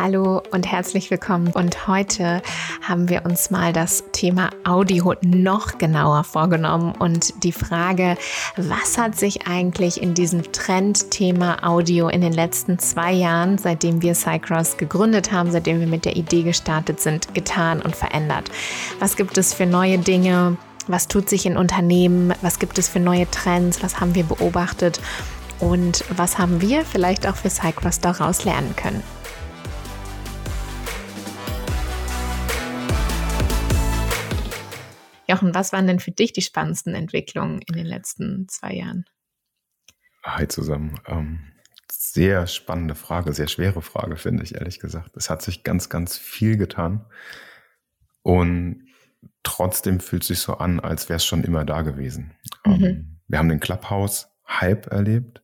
Hallo und herzlich willkommen. Und heute haben wir uns mal das Thema Audio noch genauer vorgenommen und die Frage, was hat sich eigentlich in diesem Trendthema Audio in den letzten zwei Jahren, seitdem wir Cycross gegründet haben, seitdem wir mit der Idee gestartet sind, getan und verändert? Was gibt es für neue Dinge? Was tut sich in Unternehmen? Was gibt es für neue Trends? Was haben wir beobachtet? Und was haben wir vielleicht auch für Cycross daraus lernen können? Jochen, was waren denn für dich die spannendsten Entwicklungen in den letzten zwei Jahren? Hi zusammen. Ähm, sehr spannende Frage, sehr schwere Frage, finde ich, ehrlich gesagt. Es hat sich ganz, ganz viel getan. Und trotzdem fühlt es sich so an, als wäre es schon immer da gewesen. Mhm. Ähm, wir haben den Clubhouse-Hype erlebt,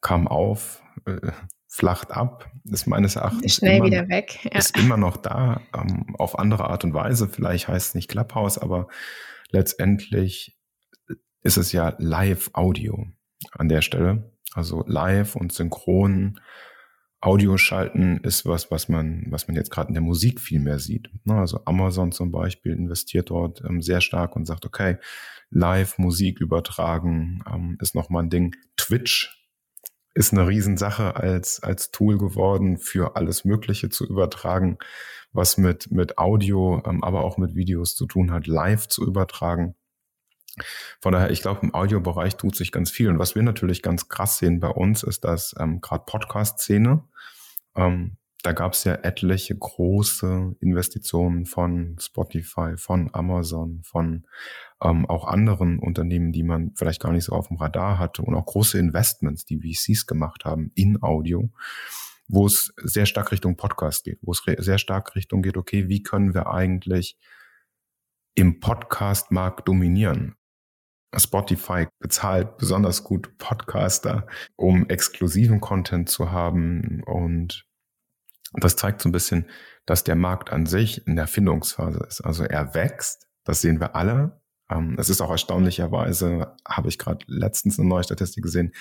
kam auf, äh, flacht ab, ist meines Erachtens schnell immer, wieder weg. Ja. Ist immer noch da, ähm, auf andere Art und Weise. Vielleicht heißt es nicht Clubhouse, aber letztendlich ist es ja Live-Audio an der Stelle. Also live und synchron Audio schalten ist was, was man, was man jetzt gerade in der Musik viel mehr sieht. Also Amazon zum Beispiel investiert dort ähm, sehr stark und sagt, okay, live Musik übertragen ähm, ist nochmal ein Ding. Twitch ist eine Riesensache als, als Tool geworden, für alles Mögliche zu übertragen, was mit, mit Audio, ähm, aber auch mit Videos zu tun hat, live zu übertragen. Von daher, ich glaube, im Audiobereich tut sich ganz viel. Und was wir natürlich ganz krass sehen bei uns, ist, dass ähm, gerade Podcast-Szene, ähm, da gab es ja etliche große Investitionen von Spotify, von Amazon, von ähm, auch anderen Unternehmen, die man vielleicht gar nicht so auf dem Radar hatte und auch große Investments, die VCs gemacht haben in Audio, wo es sehr stark Richtung Podcast geht, wo es sehr stark Richtung geht, okay, wie können wir eigentlich im Podcast-Markt dominieren? Spotify bezahlt besonders gut Podcaster, um exklusiven Content zu haben und das zeigt so ein bisschen, dass der Markt an sich in der Findungsphase ist. Also er wächst, das sehen wir alle, ähm, es ist auch erstaunlicherweise, habe ich gerade letztens eine neue Statistik gesehen,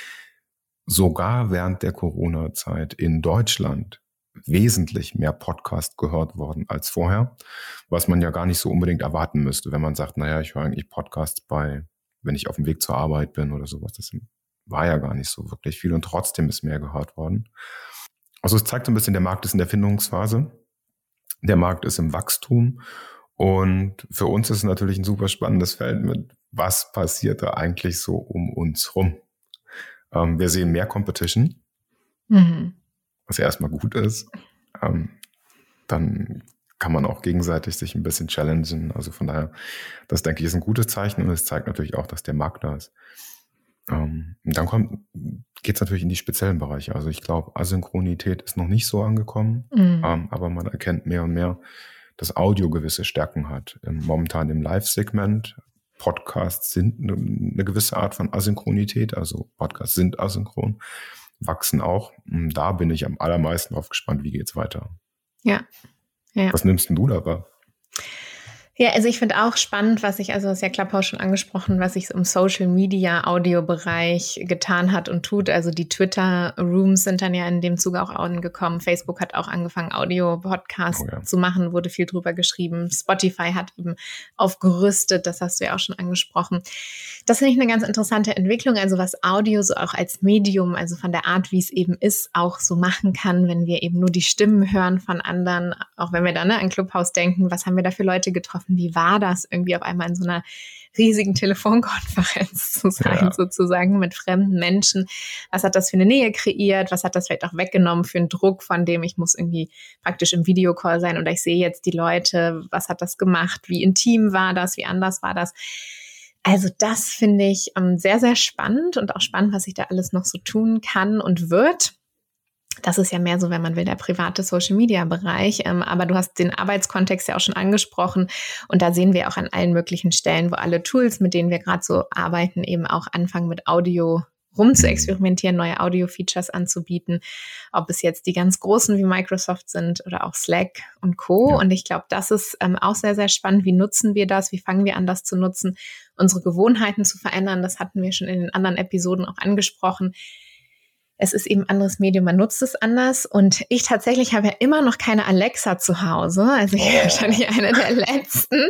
sogar während der Corona-Zeit in Deutschland wesentlich mehr Podcast gehört worden als vorher, was man ja gar nicht so unbedingt erwarten müsste, wenn man sagt, naja, ich höre eigentlich Podcasts bei, wenn ich auf dem Weg zur Arbeit bin oder sowas. Das war ja gar nicht so wirklich viel und trotzdem ist mehr gehört worden. Also es zeigt so ein bisschen, der Markt ist in der Findungsphase, der Markt ist im Wachstum und für uns ist es natürlich ein super spannendes Feld mit, was passiert da eigentlich so um uns rum. Ähm, wir sehen mehr Competition, mhm. was ja erstmal gut ist. Ähm, dann kann man auch gegenseitig sich ein bisschen challengen. Also von daher, das denke ich ist ein gutes Zeichen und es zeigt natürlich auch, dass der Markt da ist. Ähm, dann geht es natürlich in die speziellen Bereiche. Also ich glaube, Asynchronität ist noch nicht so angekommen, mhm. ähm, aber man erkennt mehr und mehr, dass Audio gewisse Stärken hat. Momentan im Live-Segment. Podcasts sind eine, eine gewisse Art von Asynchronität, also Podcasts sind asynchron, wachsen auch. Und da bin ich am allermeisten drauf gespannt, wie geht's weiter. Ja. ja. Was nimmst denn du da wahr? Ja, also ich finde auch spannend, was ich, also ist ja Klapphaus schon angesprochen, was sich im Social Media Audiobereich getan hat und tut. Also die Twitter Rooms sind dann ja in dem Zuge auch angekommen. Facebook hat auch angefangen, Audio-Podcasts oh ja. zu machen, wurde viel drüber geschrieben. Spotify hat eben aufgerüstet, das hast du ja auch schon angesprochen. Das finde ich eine ganz interessante Entwicklung, also was Audio so auch als Medium, also von der Art, wie es eben ist, auch so machen kann, wenn wir eben nur die Stimmen hören von anderen, auch wenn wir dann ne, an Clubhouse denken, was haben wir da für Leute getroffen? Getroffen. Wie war das, irgendwie auf einmal in so einer riesigen Telefonkonferenz zu sein, ja. sozusagen mit fremden Menschen? Was hat das für eine Nähe kreiert? Was hat das vielleicht auch weggenommen für einen Druck, von dem ich muss irgendwie praktisch im Videocall sein oder ich sehe jetzt die Leute? Was hat das gemacht? Wie intim war das? Wie anders war das? Also das finde ich ähm, sehr, sehr spannend und auch spannend, was sich da alles noch so tun kann und wird. Das ist ja mehr so, wenn man will, der private Social-Media-Bereich. Ähm, aber du hast den Arbeitskontext ja auch schon angesprochen. Und da sehen wir auch an allen möglichen Stellen, wo alle Tools, mit denen wir gerade so arbeiten, eben auch anfangen mit Audio rum zu experimentieren, neue Audio-Features anzubieten. Ob es jetzt die ganz großen wie Microsoft sind oder auch Slack und Co. Ja. Und ich glaube, das ist ähm, auch sehr, sehr spannend. Wie nutzen wir das? Wie fangen wir an, das zu nutzen? Unsere Gewohnheiten zu verändern. Das hatten wir schon in den anderen Episoden auch angesprochen es ist eben ein anderes Medium, man nutzt es anders. Und ich tatsächlich habe ja immer noch keine Alexa zu Hause. Also ich bin wahrscheinlich eine der letzten,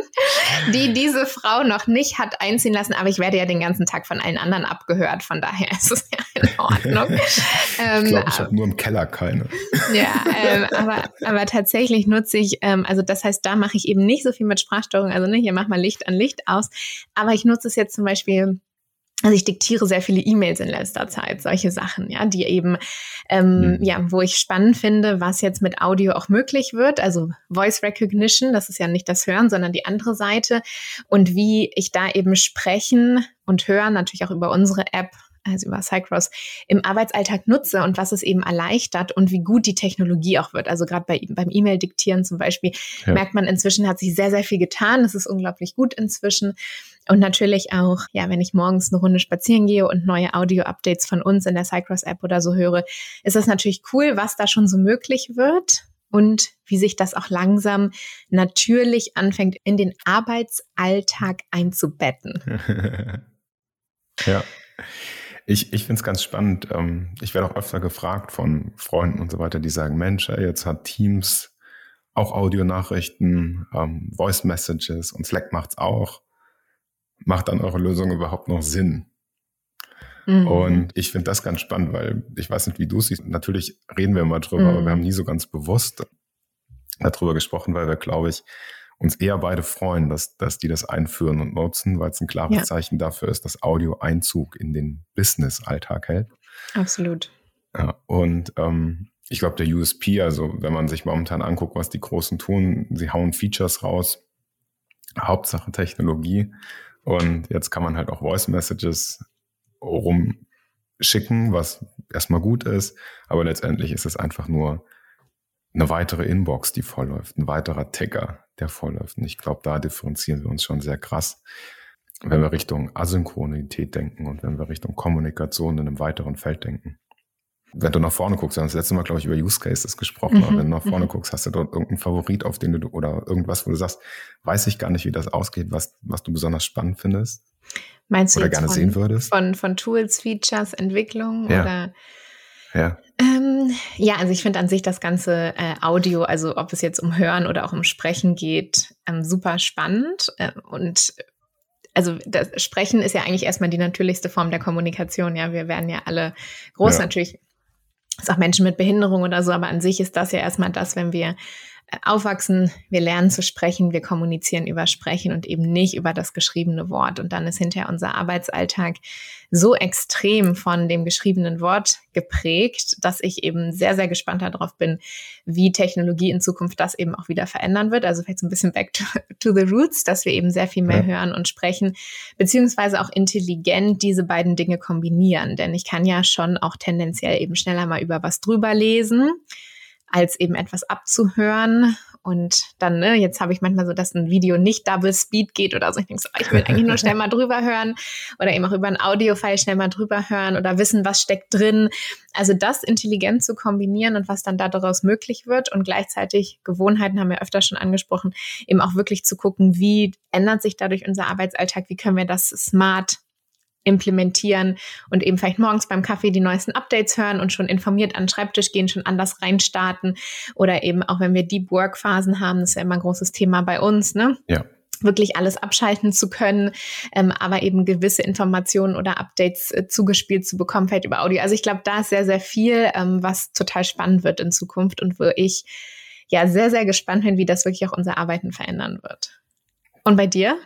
die diese Frau noch nicht hat einziehen lassen. Aber ich werde ja den ganzen Tag von allen anderen abgehört. Von daher ist es ja in Ordnung. ähm, ich glaube, ich habe nur im Keller keine. ja, ähm, aber, aber tatsächlich nutze ich, ähm, also das heißt, da mache ich eben nicht so viel mit Sprachsteuerung. Also ne, hier mach mal Licht an Licht aus. Aber ich nutze es jetzt zum Beispiel also ich diktiere sehr viele E-Mails in letzter Zeit, solche Sachen, ja, die eben, ähm, mhm. ja, wo ich spannend finde, was jetzt mit Audio auch möglich wird. Also Voice Recognition, das ist ja nicht das Hören, sondern die andere Seite. Und wie ich da eben sprechen und hören, natürlich auch über unsere App, also über Cycross, im Arbeitsalltag nutze und was es eben erleichtert und wie gut die Technologie auch wird. Also gerade bei, beim E-Mail-Diktieren zum Beispiel ja. merkt man inzwischen hat sich sehr, sehr viel getan. Es ist unglaublich gut inzwischen. Und natürlich auch, ja, wenn ich morgens eine Runde spazieren gehe und neue Audio-Updates von uns in der Cycross-App oder so höre, ist das natürlich cool, was da schon so möglich wird und wie sich das auch langsam natürlich anfängt, in den Arbeitsalltag einzubetten. ja. Ich, ich finde es ganz spannend. Ähm, ich werde auch öfter gefragt von Freunden und so weiter, die sagen, Mensch, jetzt hat Teams auch Audionachrichten, ähm, Voice Messages und Slack macht's auch macht dann eure Lösung überhaupt noch Sinn? Mhm. Und ich finde das ganz spannend, weil ich weiß nicht, wie du es siehst. Natürlich reden wir immer drüber, mhm. aber wir mhm. haben nie so ganz bewusst darüber gesprochen, weil wir, glaube ich, uns eher beide freuen, dass, dass die das einführen und nutzen, weil es ein klares ja. Zeichen dafür ist, dass Audio Einzug in den Business-Alltag hält. Absolut. Ja, und ähm, ich glaube, der USP, also wenn man sich momentan anguckt, was die Großen tun, sie hauen Features raus, Hauptsache Technologie. Und jetzt kann man halt auch Voice Messages rumschicken, was erstmal gut ist. Aber letztendlich ist es einfach nur eine weitere Inbox, die vollläuft, ein weiterer Tagger, der vollläuft. Und ich glaube, da differenzieren wir uns schon sehr krass, wenn wir Richtung Asynchronität denken und wenn wir Richtung Kommunikation in einem weiteren Feld denken wenn du nach vorne guckst, wir haben das letzte Mal, glaube ich, über Use Cases gesprochen, mhm. aber wenn du nach vorne mhm. guckst, hast du dort irgendeinen Favorit, auf den du, oder irgendwas, wo du sagst, weiß ich gar nicht, wie das ausgeht, was, was du besonders spannend findest? Meinst du oder gerne von, sehen würdest? Von, von Tools, Features, Entwicklung ja. oder? Ja. Ähm, ja, also ich finde an sich das ganze äh, Audio, also ob es jetzt um Hören oder auch um Sprechen geht, ähm, super spannend äh, und also das Sprechen ist ja eigentlich erstmal die natürlichste Form der Kommunikation. Ja, wir werden ja alle groß. Ja. Natürlich ist auch Menschen mit Behinderung oder so, aber an sich ist das ja erstmal das, wenn wir aufwachsen, wir lernen zu sprechen, wir kommunizieren über Sprechen und eben nicht über das geschriebene Wort. Und dann ist hinterher unser Arbeitsalltag so extrem von dem geschriebenen Wort geprägt, dass ich eben sehr, sehr gespannt darauf bin, wie Technologie in Zukunft das eben auch wieder verändern wird. Also vielleicht so ein bisschen back to, to the roots, dass wir eben sehr viel mehr ja. hören und sprechen, beziehungsweise auch intelligent diese beiden Dinge kombinieren. Denn ich kann ja schon auch tendenziell eben schneller mal über was drüber lesen als eben etwas abzuhören. Und dann, ne, jetzt habe ich manchmal so, dass ein Video nicht Double Speed geht oder so. Ich denke so, ich will eigentlich nur schnell mal drüber hören oder eben auch über ein Audio-File schnell mal drüber hören oder wissen, was steckt drin. Also das intelligent zu kombinieren und was dann daraus möglich wird und gleichzeitig Gewohnheiten haben wir öfter schon angesprochen, eben auch wirklich zu gucken, wie ändert sich dadurch unser Arbeitsalltag, wie können wir das smart implementieren und eben vielleicht morgens beim Kaffee die neuesten Updates hören und schon informiert an den Schreibtisch gehen, schon anders reinstarten oder eben auch wenn wir Deep Work Phasen haben, das ist ja immer ein großes Thema bei uns, ne? Ja wirklich alles abschalten zu können, ähm, aber eben gewisse Informationen oder Updates äh, zugespielt zu bekommen, vielleicht über Audio. Also ich glaube, da ist sehr, sehr viel, ähm, was total spannend wird in Zukunft und wo ich ja sehr, sehr gespannt bin, wie das wirklich auch unser Arbeiten verändern wird. Und bei dir?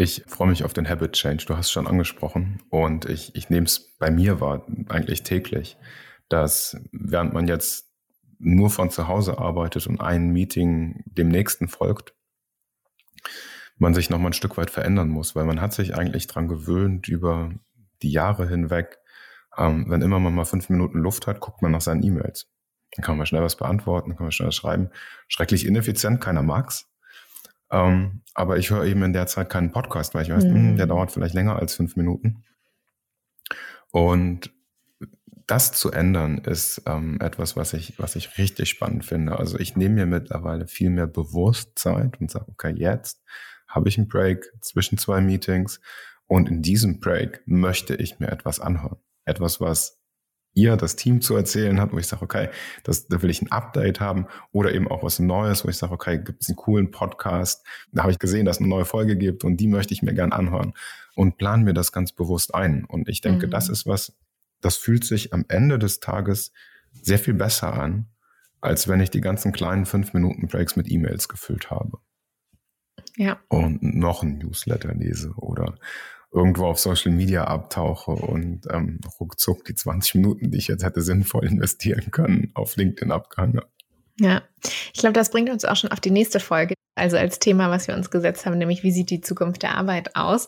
Ich freue mich auf den Habit Change. Du hast es schon angesprochen. Und ich, ich nehme es bei mir wahr, eigentlich täglich, dass während man jetzt nur von zu Hause arbeitet und ein Meeting dem nächsten folgt, man sich nochmal ein Stück weit verändern muss, weil man hat sich eigentlich dran gewöhnt über die Jahre hinweg, ähm, wenn immer man mal fünf Minuten Luft hat, guckt man nach seinen E-Mails. Dann kann man schnell was beantworten, kann man schnell schreiben. Schrecklich ineffizient, keiner mag's. Ähm, aber ich höre eben in der Zeit keinen Podcast, weil ich weiß, mhm. mh, der dauert vielleicht länger als fünf Minuten. Und das zu ändern ist ähm, etwas, was ich, was ich richtig spannend finde. Also ich nehme mir mittlerweile viel mehr Bewusstsein und sage, okay, jetzt habe ich einen Break zwischen zwei Meetings und in diesem Break möchte ich mir etwas anhören. Etwas, was ihr, das Team zu erzählen habt, wo ich sage, okay, das, da will ich ein Update haben oder eben auch was Neues, wo ich sage, okay, gibt es einen coolen Podcast, da habe ich gesehen, dass es eine neue Folge gibt und die möchte ich mir gern anhören und plan mir das ganz bewusst ein. Und ich denke, mhm. das ist was, das fühlt sich am Ende des Tages sehr viel besser an, als wenn ich die ganzen kleinen fünf Minuten Breaks mit E-Mails gefüllt habe. Ja. Und noch ein Newsletter lese oder irgendwo auf Social Media abtauche und ähm, ruckzuck die 20 Minuten, die ich jetzt hätte sinnvoll investieren können, auf LinkedIn abgehangen. Ja, ich glaube, das bringt uns auch schon auf die nächste Folge, also als Thema, was wir uns gesetzt haben, nämlich wie sieht die Zukunft der Arbeit aus?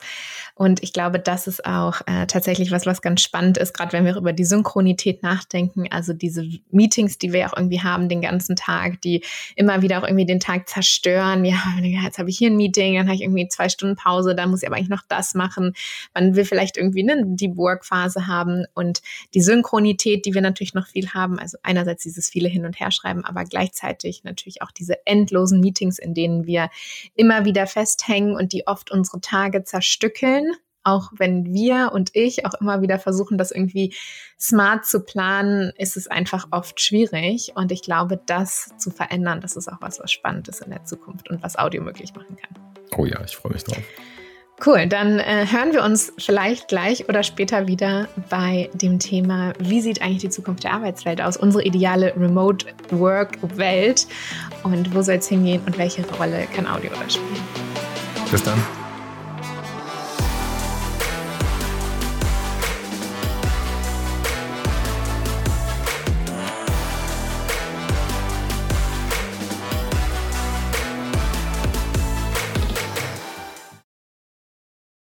Und ich glaube, das ist auch äh, tatsächlich was, was ganz spannend ist, gerade wenn wir über die Synchronität nachdenken, also diese Meetings, die wir auch irgendwie haben den ganzen Tag, die immer wieder auch irgendwie den Tag zerstören. Ja, jetzt habe ich hier ein Meeting, dann habe ich irgendwie zwei Stunden Pause, dann muss ich aber eigentlich noch das machen. Man will vielleicht irgendwie eine Deep Work Phase haben und die Synchronität, die wir natürlich noch viel haben, also einerseits dieses viele hin und her schreiben, aber gleichzeitig natürlich auch diese endlosen Meetings, in denen denen wir immer wieder festhängen und die oft unsere Tage zerstückeln. Auch wenn wir und ich auch immer wieder versuchen, das irgendwie smart zu planen, ist es einfach oft schwierig. Und ich glaube, das zu verändern, das ist auch was, was spannend ist in der Zukunft und was Audio möglich machen kann. Oh ja, ich freue mich drauf. Cool, dann äh, hören wir uns vielleicht gleich oder später wieder bei dem Thema, wie sieht eigentlich die Zukunft der Arbeitswelt aus, unsere ideale Remote Work Welt und wo soll es hingehen und welche Rolle kann Audio da spielen. Bis dann.